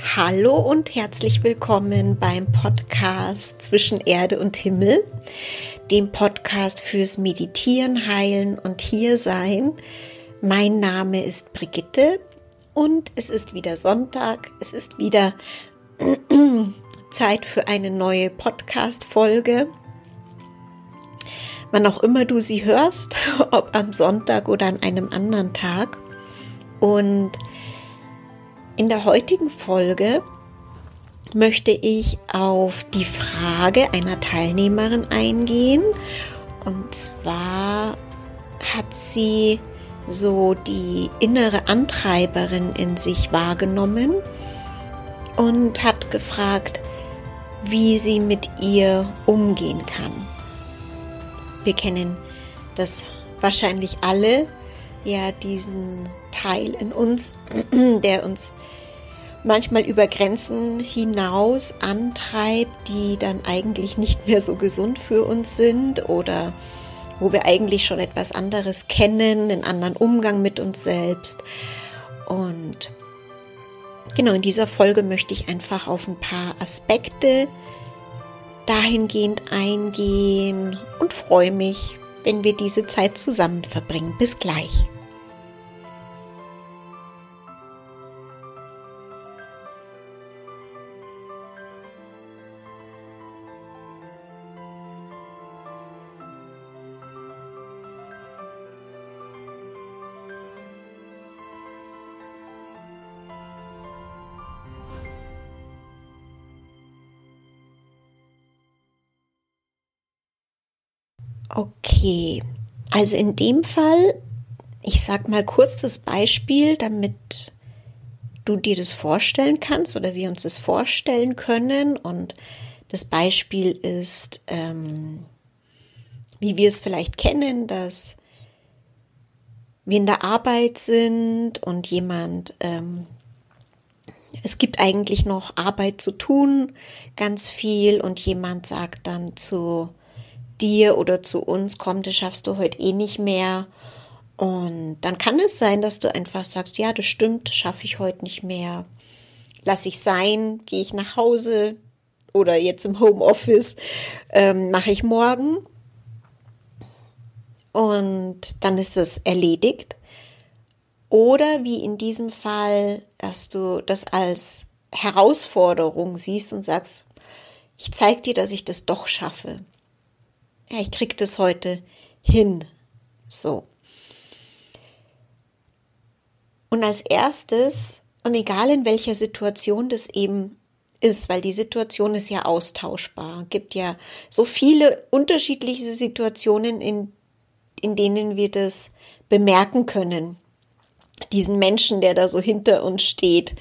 Hallo und herzlich willkommen beim Podcast Zwischen Erde und Himmel, dem Podcast fürs Meditieren, Heilen und Hiersein. Mein Name ist Brigitte und es ist wieder Sonntag. Es ist wieder Zeit für eine neue Podcast-Folge. Wann auch immer du sie hörst, ob am Sonntag oder an einem anderen Tag. Und in der heutigen Folge möchte ich auf die Frage einer Teilnehmerin eingehen. Und zwar hat sie so die innere Antreiberin in sich wahrgenommen und hat gefragt, wie sie mit ihr umgehen kann. Wir kennen das wahrscheinlich alle, ja, diesen Teil in uns, der uns manchmal über Grenzen hinaus antreibt, die dann eigentlich nicht mehr so gesund für uns sind oder wo wir eigentlich schon etwas anderes kennen, einen anderen Umgang mit uns selbst. Und genau in dieser Folge möchte ich einfach auf ein paar Aspekte dahingehend eingehen und freue mich, wenn wir diese Zeit zusammen verbringen. Bis gleich. Okay, also in dem Fall, ich sag mal kurz das Beispiel, damit du dir das vorstellen kannst oder wir uns das vorstellen können. Und das Beispiel ist, ähm, wie wir es vielleicht kennen, dass wir in der Arbeit sind und jemand, ähm, es gibt eigentlich noch Arbeit zu tun, ganz viel, und jemand sagt dann zu dir oder zu uns kommt, das schaffst du heute eh nicht mehr. Und dann kann es sein, dass du einfach sagst, ja, das stimmt, schaffe ich heute nicht mehr. Lass ich sein, gehe ich nach Hause oder jetzt im Homeoffice, ähm, mache ich morgen. Und dann ist es erledigt. Oder wie in diesem Fall, dass du das als Herausforderung siehst und sagst, ich zeige dir, dass ich das doch schaffe ja, ich krieg das heute hin. So. Und als erstes, und egal in welcher Situation das eben ist, weil die Situation ist ja austauschbar, gibt ja so viele unterschiedliche Situationen, in, in denen wir das bemerken können. Diesen Menschen, der da so hinter uns steht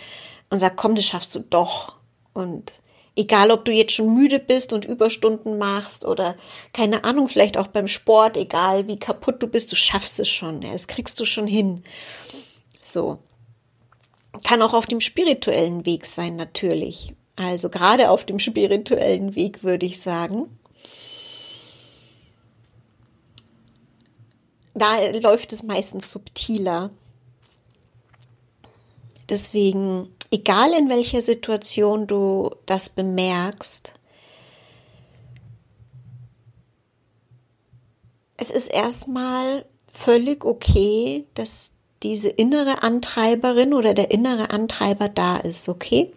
und sagt, komm, das schaffst du doch. Und Egal, ob du jetzt schon müde bist und Überstunden machst oder keine Ahnung, vielleicht auch beim Sport, egal wie kaputt du bist, du schaffst es schon. Das kriegst du schon hin. So. Kann auch auf dem spirituellen Weg sein, natürlich. Also gerade auf dem spirituellen Weg würde ich sagen. Da läuft es meistens subtiler. Deswegen egal in welcher Situation du das bemerkst, es ist erstmal völlig okay, dass diese innere Antreiberin oder der innere Antreiber da ist, okay?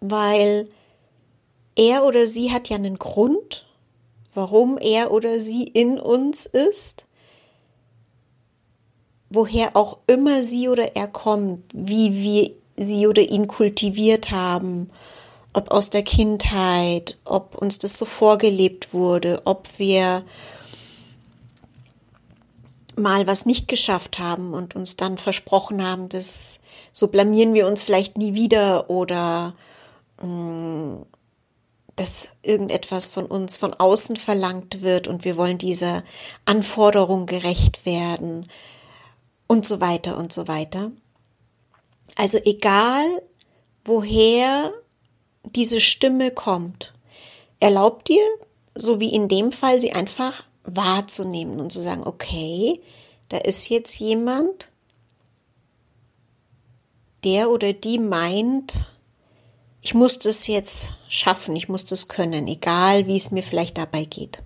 Weil er oder sie hat ja einen Grund, warum er oder sie in uns ist woher auch immer sie oder er kommt, wie wir sie oder ihn kultiviert haben, ob aus der Kindheit, ob uns das so vorgelebt wurde, ob wir mal was nicht geschafft haben und uns dann versprochen haben, dass so blamieren wir uns vielleicht nie wieder oder mh, mm, dass irgendetwas von uns von außen verlangt wird und wir wollen dieser Anforderung gerecht werden und so weiter und so weiter. Also egal, woher diese Stimme kommt, erlaubt dir, so wie in dem Fall, sie einfach wahrzunehmen und zu sagen, okay, da ist jetzt jemand, der oder die meint, ich muss das jetzt schaffen, ich muss das können, egal wie es mir vielleicht dabei geht.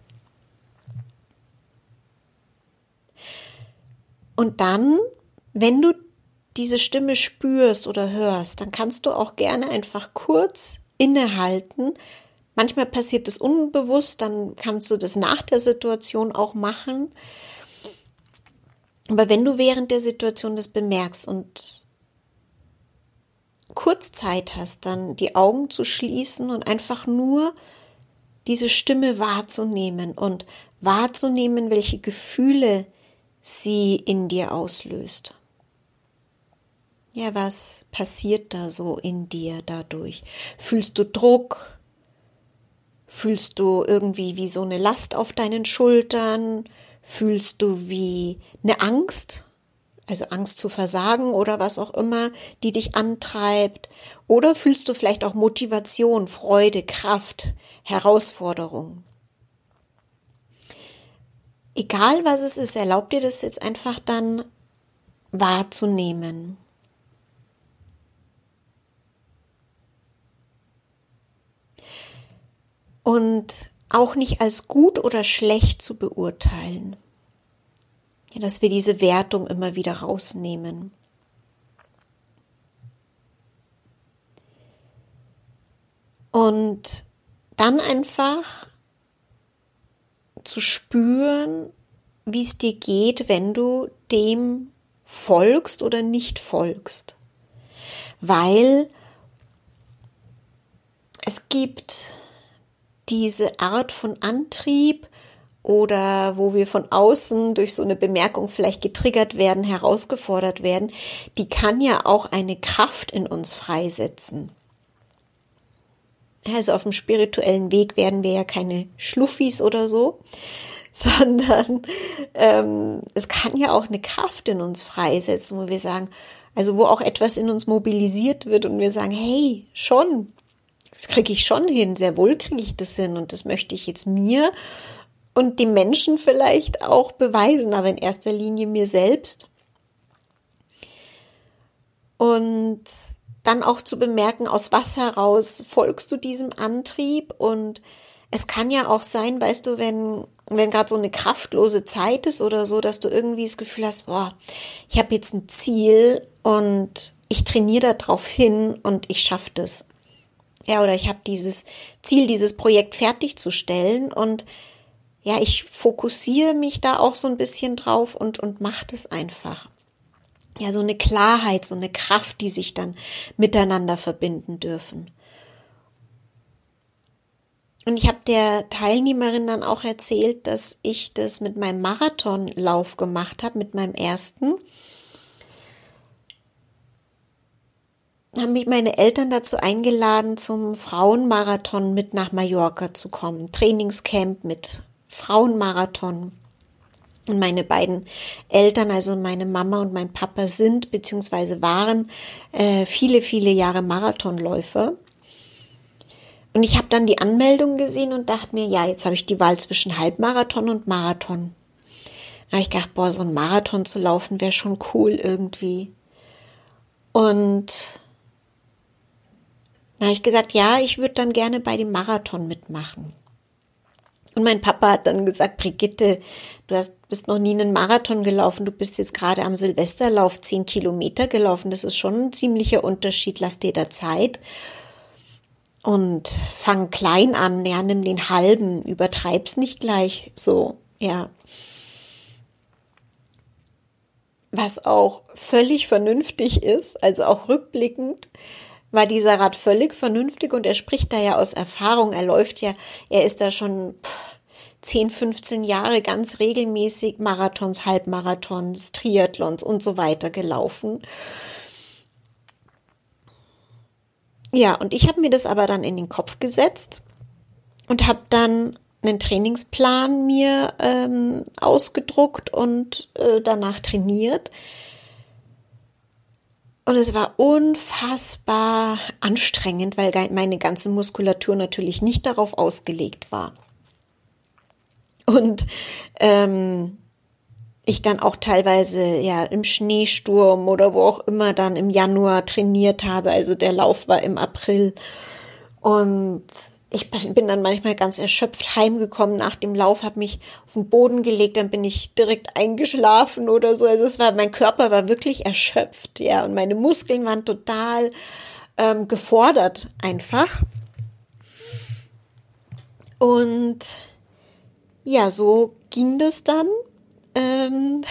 Und dann, wenn du diese Stimme spürst oder hörst, dann kannst du auch gerne einfach kurz innehalten. Manchmal passiert es unbewusst, dann kannst du das nach der Situation auch machen. Aber wenn du während der Situation das bemerkst und kurz Zeit hast, dann die Augen zu schließen und einfach nur diese Stimme wahrzunehmen und wahrzunehmen, welche Gefühle sie in dir auslöst. Ja, was passiert da so in dir dadurch? Fühlst du Druck? Fühlst du irgendwie wie so eine Last auf deinen Schultern? Fühlst du wie eine Angst? Also Angst zu versagen oder was auch immer, die dich antreibt? Oder fühlst du vielleicht auch Motivation, Freude, Kraft, Herausforderung? Egal was es ist, erlaub dir das jetzt einfach dann wahrzunehmen. und auch nicht als gut oder schlecht zu beurteilen. Ja, dass wir diese Wertung immer wieder rausnehmen. Und dann einfach zu spüren, wie es dir geht, wenn du dem folgst oder nicht folgst. Weil es gibt diese Art von Antrieb oder wo wir von außen durch so eine Bemerkung vielleicht getriggert werden, herausgefordert werden, die kann ja auch eine Kraft in uns freisetzen. Also auf dem spirituellen Weg werden wir ja keine Schluffis oder so, sondern ähm, es kann ja auch eine Kraft in uns freisetzen, wo wir sagen, also wo auch etwas in uns mobilisiert wird und wir sagen, hey, schon, das kriege ich schon hin, sehr wohl kriege ich das hin und das möchte ich jetzt mir und die Menschen vielleicht auch beweisen, aber in erster Linie mir selbst. Und dann auch zu bemerken, aus was heraus folgst du diesem Antrieb und es kann ja auch sein, weißt du, wenn wenn gerade so eine kraftlose Zeit ist oder so, dass du irgendwie das Gefühl hast, boah, ich habe jetzt ein Ziel und ich trainiere darauf hin und ich schaffe das. Ja, oder ich habe dieses Ziel, dieses Projekt fertigzustellen und ja, ich fokussiere mich da auch so ein bisschen drauf und, und mache das einfach. Ja, so eine Klarheit, so eine Kraft, die sich dann miteinander verbinden dürfen. Und ich habe der Teilnehmerin dann auch erzählt, dass ich das mit meinem Marathonlauf gemacht habe, mit meinem ersten. haben mich meine Eltern dazu eingeladen, zum Frauenmarathon mit nach Mallorca zu kommen. Trainingscamp mit Frauenmarathon. Und meine beiden Eltern, also meine Mama und mein Papa, sind bzw. waren äh, viele, viele Jahre Marathonläufer. Und ich habe dann die Anmeldung gesehen und dachte mir, ja, jetzt habe ich die Wahl zwischen Halbmarathon und Marathon. Da habe ich gedacht, boah, so ein Marathon zu laufen wäre schon cool irgendwie. Und da habe ich gesagt, ja, ich würde dann gerne bei dem Marathon mitmachen. Und mein Papa hat dann gesagt, Brigitte, du hast, bist noch nie einen Marathon gelaufen, du bist jetzt gerade am Silvesterlauf zehn Kilometer gelaufen, das ist schon ein ziemlicher Unterschied, lass dir da Zeit. Und fang klein an, ja, nimm den halben, übertreib's nicht gleich so, ja. Was auch völlig vernünftig ist, also auch rückblickend, war dieser Rat völlig vernünftig und er spricht da ja aus Erfahrung. Er läuft ja, er ist da schon 10, 15 Jahre ganz regelmäßig Marathons, Halbmarathons, Triathlons und so weiter gelaufen. Ja, und ich habe mir das aber dann in den Kopf gesetzt und habe dann einen Trainingsplan mir ähm, ausgedruckt und äh, danach trainiert. Und es war unfassbar anstrengend, weil meine ganze Muskulatur natürlich nicht darauf ausgelegt war. Und ähm, ich dann auch teilweise ja im Schneesturm oder wo auch immer dann im Januar trainiert habe. Also der Lauf war im April und ich bin dann manchmal ganz erschöpft heimgekommen nach dem Lauf, habe mich auf den Boden gelegt, dann bin ich direkt eingeschlafen oder so. Also es war, mein Körper war wirklich erschöpft, ja, und meine Muskeln waren total ähm, gefordert einfach. Und ja, so ging das dann. Ähm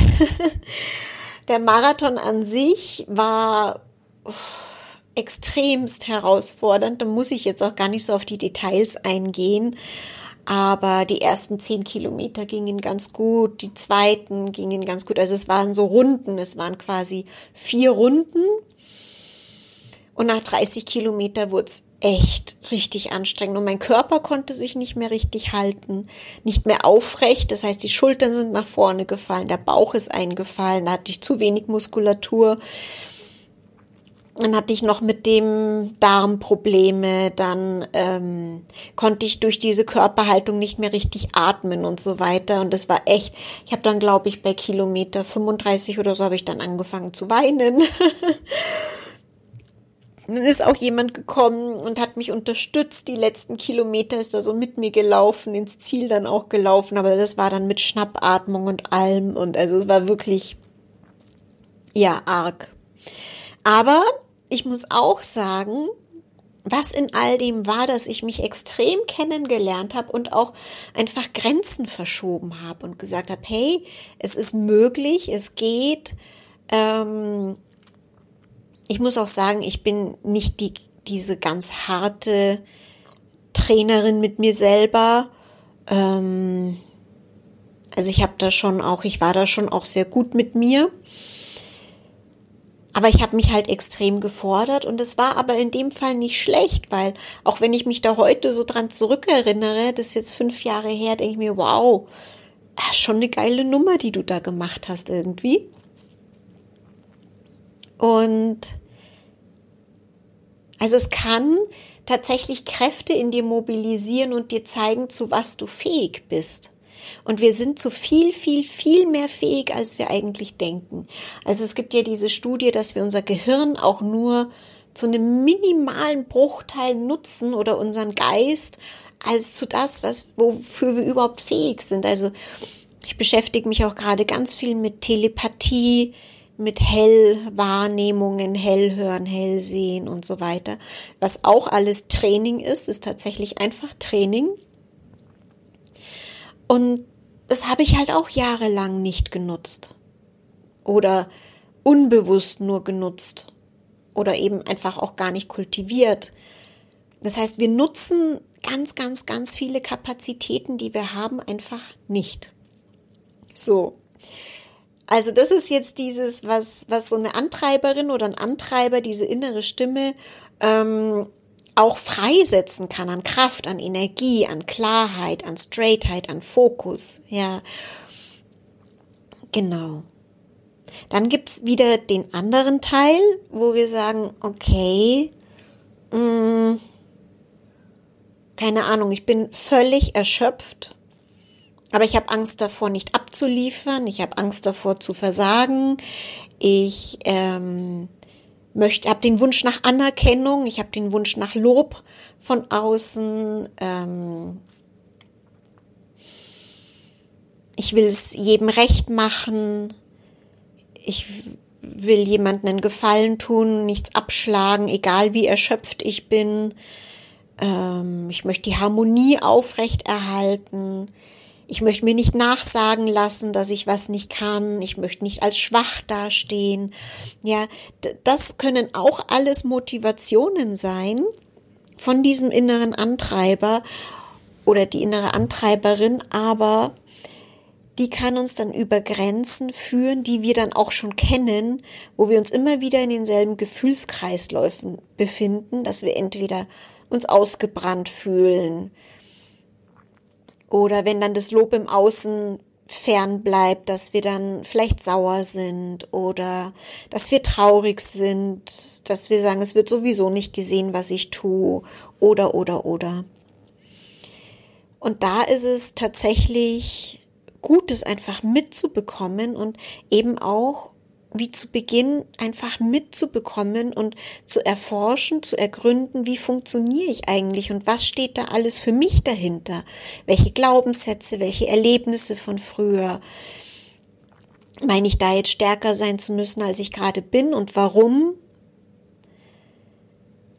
der Marathon an sich war extremst herausfordernd. Da muss ich jetzt auch gar nicht so auf die Details eingehen. Aber die ersten zehn Kilometer gingen ganz gut, die zweiten gingen ganz gut. Also es waren so Runden, es waren quasi vier Runden. Und nach 30 Kilometer wurde es echt richtig anstrengend. Und mein Körper konnte sich nicht mehr richtig halten, nicht mehr aufrecht. Das heißt, die Schultern sind nach vorne gefallen, der Bauch ist eingefallen, da hatte ich zu wenig Muskulatur. Dann hatte ich noch mit dem Darm Probleme, dann ähm, konnte ich durch diese Körperhaltung nicht mehr richtig atmen und so weiter. Und das war echt, ich habe dann, glaube ich, bei Kilometer 35 oder so habe ich dann angefangen zu weinen. dann ist auch jemand gekommen und hat mich unterstützt. Die letzten Kilometer ist er so mit mir gelaufen, ins Ziel dann auch gelaufen, aber das war dann mit Schnappatmung und allem. Und also es war wirklich, ja, arg. Aber ich muss auch sagen, was in all dem war, dass ich mich extrem kennengelernt habe und auch einfach Grenzen verschoben habe und gesagt habe, hey, es ist möglich, es geht. Ähm, ich muss auch sagen, ich bin nicht die, diese ganz harte Trainerin mit mir selber. Ähm, also ich habe da schon auch, ich war da schon auch sehr gut mit mir. Aber ich habe mich halt extrem gefordert und es war aber in dem Fall nicht schlecht, weil auch wenn ich mich da heute so dran zurückerinnere, das ist jetzt fünf Jahre her, denke ich mir, wow, ah, schon eine geile Nummer, die du da gemacht hast irgendwie. Und also es kann tatsächlich Kräfte in dir mobilisieren und dir zeigen, zu was du fähig bist. Und wir sind zu viel, viel, viel mehr fähig, als wir eigentlich denken. Also es gibt ja diese Studie, dass wir unser Gehirn auch nur zu einem minimalen Bruchteil nutzen oder unseren Geist als zu das, was, wofür wir überhaupt fähig sind. Also ich beschäftige mich auch gerade ganz viel mit Telepathie, mit Hellwahrnehmungen, Hellhören, Hellsehen und so weiter. Was auch alles Training ist, ist tatsächlich einfach Training. Und das habe ich halt auch jahrelang nicht genutzt. Oder unbewusst nur genutzt. Oder eben einfach auch gar nicht kultiviert. Das heißt, wir nutzen ganz, ganz, ganz viele Kapazitäten, die wir haben, einfach nicht. So. Also das ist jetzt dieses, was, was so eine Antreiberin oder ein Antreiber, diese innere Stimme ähm, auch freisetzen kann an Kraft, an Energie, an Klarheit, an Straightheit, an Fokus. Ja, genau. Dann gibt's wieder den anderen Teil, wo wir sagen, okay, mh, mm, keine Ahnung, ich bin völlig erschöpft, aber ich habe Angst davor, nicht abzuliefern, ich habe Angst davor zu versagen, ich ähm, möchte, habe den Wunsch nach Anerkennung, ich habe den Wunsch nach Lob von außen. Ähm, ich will es jedem recht machen. Ich will jemanden einen Gefallen tun, nichts abschlagen, egal wie erschöpft ich bin. Ähm, ich möchte die Harmonie aufrechterhalten. Ich möchte mir nicht nachsagen lassen, dass ich was nicht kann. Ich möchte nicht als schwach dastehen. Ja, das können auch alles Motivationen sein von diesem inneren Antreiber oder die innere Antreiberin, aber die kann uns dann über Grenzen führen, die wir dann auch schon kennen, wo wir uns immer wieder in denselben Gefühlskreisläufen befinden, dass wir entweder uns ausgebrannt fühlen, oder wenn dann das Lob im Außen fern bleibt, dass wir dann vielleicht sauer sind oder dass wir traurig sind, dass wir sagen, es wird sowieso nicht gesehen, was ich tue oder oder oder. Und da ist es tatsächlich Gutes einfach mitzubekommen und eben auch wie zu Beginn einfach mitzubekommen und zu erforschen, zu ergründen, wie funktioniere ich eigentlich und was steht da alles für mich dahinter? Welche Glaubenssätze, welche Erlebnisse von früher? Meine ich da jetzt stärker sein zu müssen, als ich gerade bin und warum?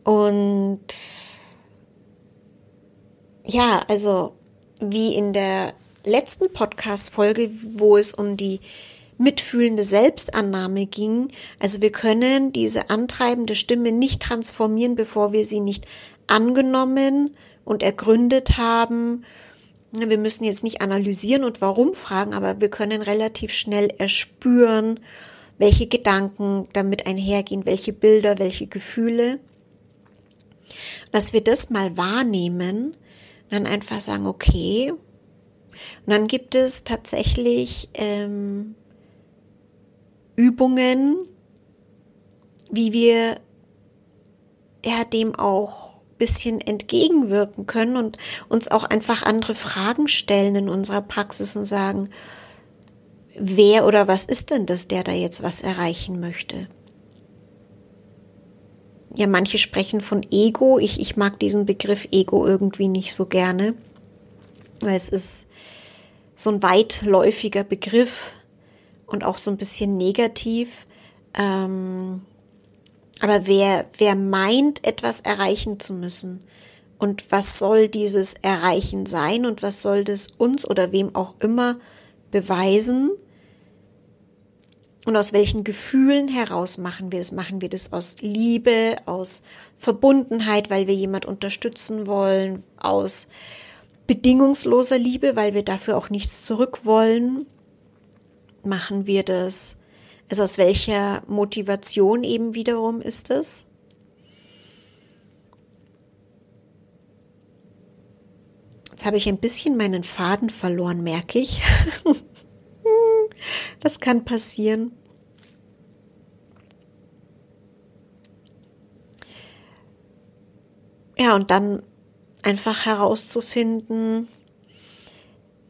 Und ja, also wie in der letzten Podcast-Folge, wo es um die mitfühlende Selbstannahme ging. Also wir können diese antreibende Stimme nicht transformieren, bevor wir sie nicht angenommen und ergründet haben. Wir müssen jetzt nicht analysieren und warum fragen, aber wir können relativ schnell erspüren, welche Gedanken damit einhergehen, welche Bilder, welche Gefühle. Dass wir das mal wahrnehmen, dann einfach sagen, okay. Und dann gibt es tatsächlich ähm, Übungen, wie wir ja dem auch bisschen entgegenwirken können und uns auch einfach andere Fragen stellen in unserer Praxis und sagen, wer oder was ist denn das, der da jetzt was erreichen möchte? Ja, manche sprechen von Ego. Ich, ich mag diesen Begriff Ego irgendwie nicht so gerne, weil es ist so ein weitläufiger Begriff und auch so ein bisschen negativ. Ähm, aber wer, wer meint, etwas erreichen zu müssen, und was soll dieses Erreichen sein und was soll das uns oder wem auch immer beweisen? Und aus welchen Gefühlen heraus machen wir das? Machen wir das aus Liebe, aus Verbundenheit, weil wir jemand unterstützen wollen, aus bedingungsloser Liebe, weil wir dafür auch nichts zurück wollen? Machen wir das? Also aus welcher Motivation eben wiederum ist es? Jetzt habe ich ein bisschen meinen Faden verloren, merke ich. das kann passieren. Ja, und dann einfach herauszufinden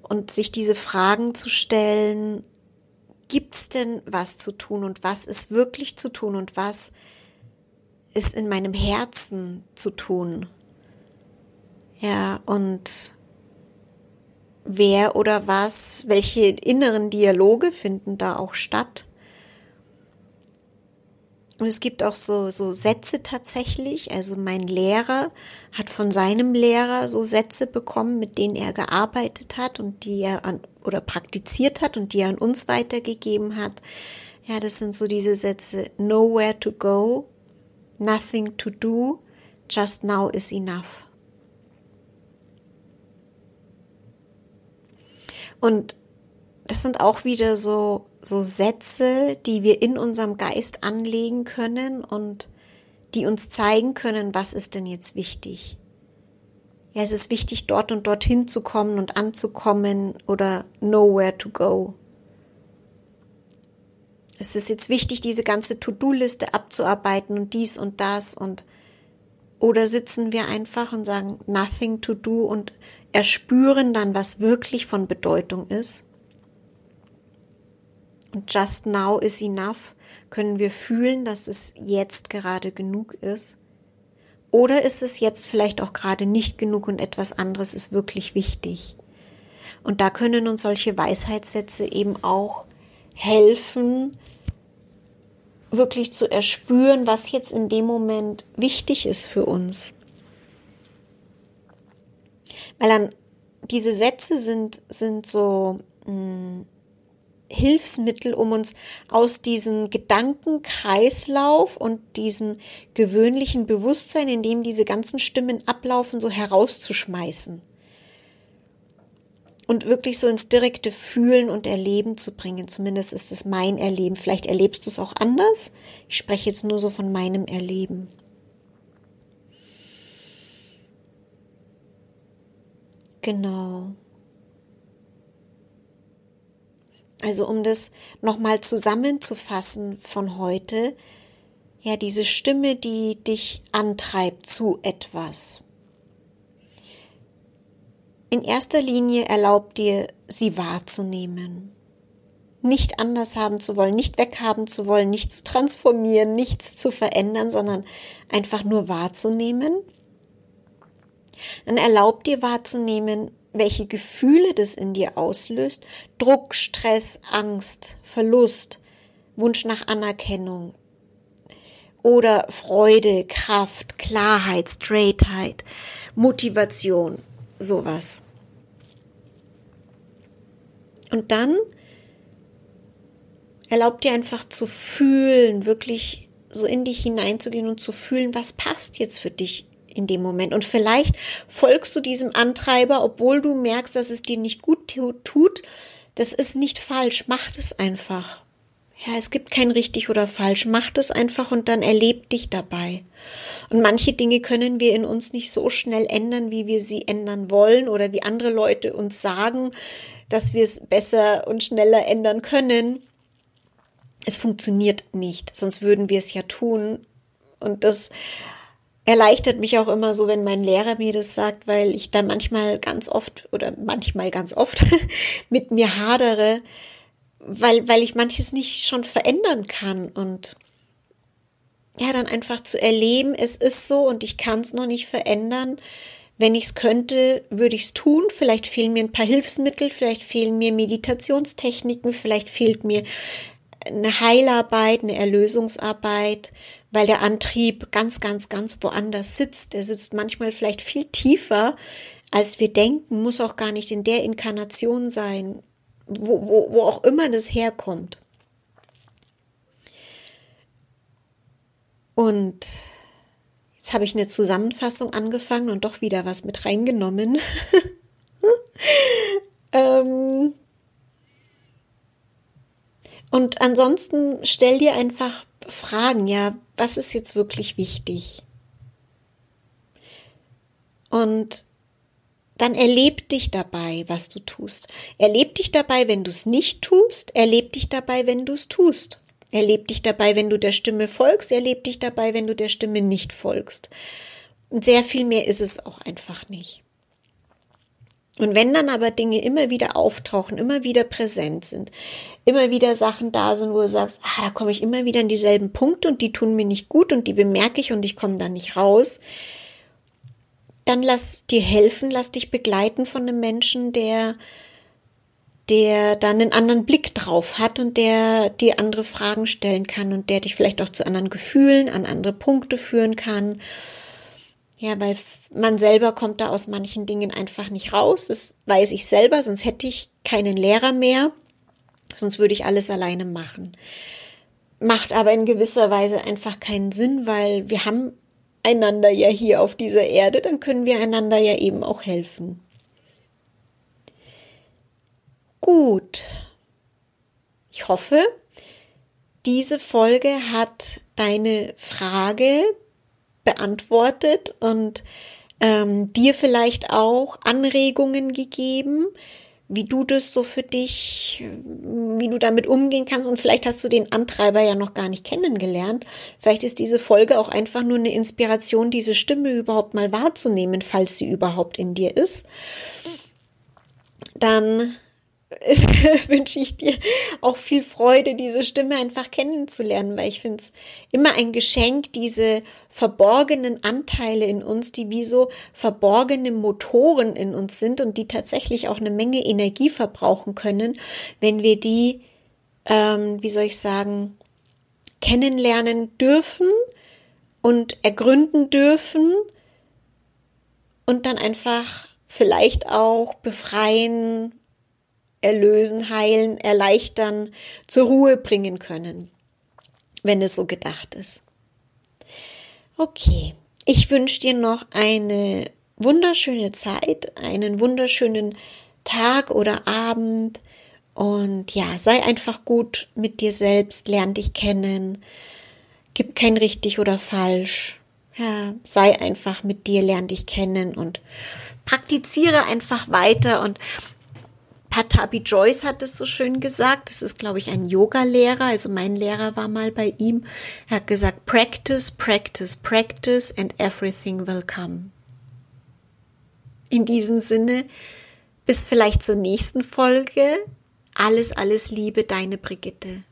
und sich diese Fragen zu stellen, gibt's denn was zu tun und was ist wirklich zu tun und was ist in meinem Herzen zu tun? Ja, und wer oder was, welche inneren Dialoge finden da auch statt? Und es gibt auch so, so Sätze tatsächlich. Also mein Lehrer hat von seinem Lehrer so Sätze bekommen, mit denen er gearbeitet hat und die er an, oder praktiziert hat und die er an uns weitergegeben hat. Ja, das sind so diese Sätze. Nowhere to go, nothing to do, just now is enough. Und das sind auch wieder so so Sätze, die wir in unserem Geist anlegen können und die uns zeigen können, was ist denn jetzt wichtig. Ja, es ist wichtig, dort und dorthin zu kommen und anzukommen oder nowhere to go. Es ist jetzt wichtig, diese ganze To-Do-Liste abzuarbeiten und dies und das und oder sitzen wir einfach und sagen nothing to do und erspüren dann, was wirklich von Bedeutung ist und just now is enough, können wir fühlen, dass es jetzt gerade genug ist? Oder ist es jetzt vielleicht auch gerade nicht genug und etwas anderes ist wirklich wichtig? Und da können uns solche Weisheitssätze eben auch helfen, wirklich zu erspüren, was jetzt in dem Moment wichtig ist für uns. Weil dann diese Sätze sind, sind so mh, mm, Hilfsmittel, um uns aus diesem Gedankenkreislauf und diesem gewöhnlichen Bewusstsein, in dem diese ganzen Stimmen ablaufen, so herauszuschmeißen. Und wirklich so ins direkte Fühlen und Erleben zu bringen. Zumindest ist es mein Erleben. Vielleicht erlebst du es auch anders. Ich spreche jetzt nur so von meinem Erleben. Genau. Also um das nochmal zusammenzufassen von heute, ja, diese Stimme, die dich antreibt zu etwas. in erster Linie erlaub dir, sie wahrzunehmen. Nicht anders haben zu wollen, nicht weghaben zu wollen, nicht zu transformieren, nichts zu verändern, sondern einfach nur wahrzunehmen. Dann erlaub dir wahrzunehmen, welche Gefühle das in dir auslöst. Druck, Stress, Angst, Verlust, Wunsch nach Anerkennung oder Freude, Kraft, Klarheit, Straightheit, Motivation, sowas. Und dann erlaub dir einfach zu fühlen, wirklich so in dich hineinzugehen und zu fühlen, was passt jetzt für dich in dem Moment. Und vielleicht folgst du diesem Antreiber, obwohl du merkst, dass es dir nicht gut tut. Das ist nicht falsch. Mach es einfach. Ja, es gibt kein richtig oder falsch. Mach es einfach und dann erleb dich dabei. Und manche Dinge können wir in uns nicht so schnell ändern, wie wir sie ändern wollen oder wie andere Leute uns sagen, dass wir es besser und schneller ändern können. Es funktioniert nicht, sonst würden wir es ja tun. Und das erleichtert mich auch immer so, wenn mein Lehrer mir das sagt, weil ich da manchmal ganz oft oder manchmal ganz oft mit mir hadere, weil, weil ich manches nicht schon verändern kann und ja, dann einfach zu erleben, es ist so und ich kann es noch nicht verändern. Wenn ich es könnte, würde ich es tun. Vielleicht fehlen mir ein paar Hilfsmittel, vielleicht fehlen mir Meditationstechniken, vielleicht fehlt mir eine Heilarbeit, eine Erlösungsarbeit, weil der Antrieb ganz, ganz, ganz woanders sitzt. Der sitzt manchmal vielleicht viel tiefer, als wir denken, muss auch gar nicht in der Inkarnation sein, wo, wo, wo auch immer das herkommt. Und jetzt habe ich eine Zusammenfassung angefangen und doch wieder was mit reingenommen. ähm und ansonsten stell dir einfach Fragen, ja, was ist jetzt wirklich wichtig? Und dann erleb dich dabei, was du tust. Erleb dich dabei, wenn du es nicht tust. Erleb dich dabei, wenn du es tust. Erleb dich dabei, wenn du der Stimme folgst. Erleb dich dabei, wenn du der Stimme nicht folgst. Und sehr viel mehr ist es auch einfach nicht. Und wenn dann aber Dinge immer wieder auftauchen, immer wieder präsent sind, immer wieder Sachen da sind, wo du sagst, ah, da komme ich immer wieder in dieselben Punkte und die tun mir nicht gut und die bemerke ich und ich komme da nicht raus, dann lass dir helfen, lass dich begleiten von einem Menschen, der der dann einen anderen Blick drauf hat und der dir andere Fragen stellen kann und der dich vielleicht auch zu anderen Gefühlen, an andere Punkte führen kann ja, weil man selber kommt da aus manchen Dingen einfach nicht raus. Das weiß ich selber, sonst hätte ich keinen Lehrer mehr. Sonst würde ich alles alleine machen. Macht aber in gewisser Weise einfach keinen Sinn, weil wir haben einander ja hier auf dieser Erde, dann können wir einander ja eben auch helfen. Gut. Ich hoffe, diese Folge hat deine Frage beantwortet und ähm, dir vielleicht auch Anregungen gegeben, wie du das so für dich, wie du damit umgehen kannst. Und vielleicht hast du den Antreiber ja noch gar nicht kennengelernt. Vielleicht ist diese Folge auch einfach nur eine Inspiration, diese Stimme überhaupt mal wahrzunehmen, falls sie überhaupt in dir ist. Dann wünsche ich dir auch viel Freude, diese Stimme einfach kennenzulernen, weil ich finde es immer ein Geschenk, diese verborgenen Anteile in uns, die wie so verborgene Motoren in uns sind und die tatsächlich auch eine Menge Energie verbrauchen können, wenn wir die, ähm, wie soll ich sagen, kennenlernen dürfen und ergründen dürfen und dann einfach vielleicht auch befreien erlösen, heilen, erleichtern, zur Ruhe bringen können, wenn es so gedacht ist. Okay, ich wünsche dir noch eine wunderschöne Zeit, einen wunderschönen Tag oder Abend und ja, sei einfach gut mit dir selbst, lern dich kennen, gib kein richtig oder falsch. Ja, sei einfach mit dir, lern dich kennen und praktiziere einfach weiter und Patabi Joyce hat es so schön gesagt. Das ist, glaube ich, ein Yoga-Lehrer. Also mein Lehrer war mal bei ihm. Er hat gesagt, practice, practice, practice and everything will come. In diesem Sinne, bis vielleicht zur nächsten Folge. Alles, alles Liebe, deine Brigitte.